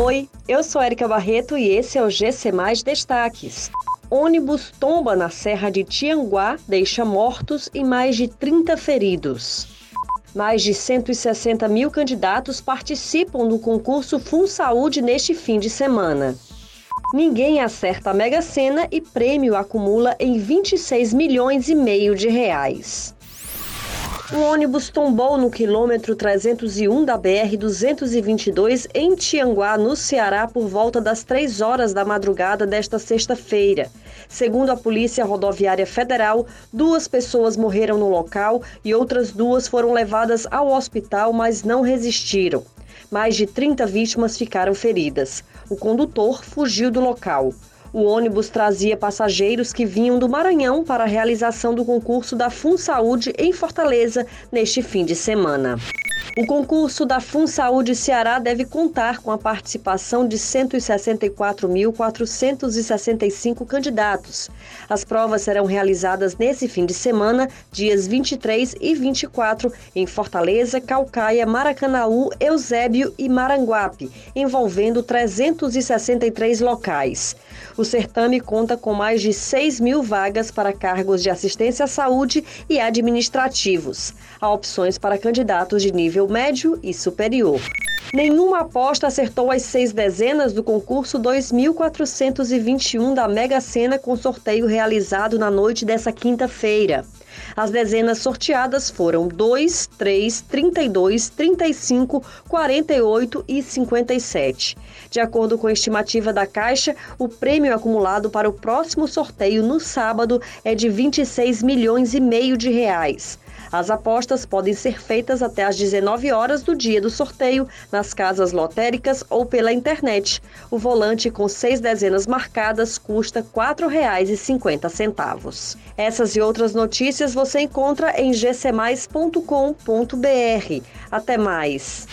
Oi, eu sou Erika Barreto e esse é o GC Mais Destaques. Ônibus tomba na Serra de Tianguá, deixa mortos e mais de 30 feridos. Mais de 160 mil candidatos participam do concurso Fun Saúde neste fim de semana. Ninguém acerta a Mega Sena e prêmio acumula em 26 milhões e meio de reais. O ônibus tombou no quilômetro 301 da BR-222 em Tianguá, no Ceará, por volta das 3 horas da madrugada desta sexta-feira. Segundo a Polícia Rodoviária Federal, duas pessoas morreram no local e outras duas foram levadas ao hospital, mas não resistiram. Mais de 30 vítimas ficaram feridas. O condutor fugiu do local. O ônibus trazia passageiros que vinham do Maranhão para a realização do concurso da Fun Saúde em Fortaleza neste fim de semana. O concurso da Fun Saúde Ceará deve contar com a participação de 164.465 candidatos. As provas serão realizadas nesse fim de semana, dias 23 e 24, em Fortaleza, Calcaia, Maracanaú, Eusébio e Maranguape, envolvendo 363 locais. O certame conta com mais de 6 mil vagas para cargos de assistência à saúde e administrativos. Há opções para candidatos de nível médio e superior. Nenhuma aposta acertou as seis dezenas do concurso 2421 da Mega Sena com sorteio realizado na noite dessa quinta-feira. As dezenas sorteadas foram 2, 3, 32, 35, 48 e 57. De acordo com a estimativa da Caixa, o prêmio acumulado para o próximo sorteio no sábado é de 26 milhões e meio de reais. As apostas podem ser feitas até às 19 horas do dia do sorteio nas casas lotéricas ou pela internet. O volante com seis dezenas marcadas custa R$ 4,50. Essas e outras notícias você encontra em gcmais.com.br. Até mais!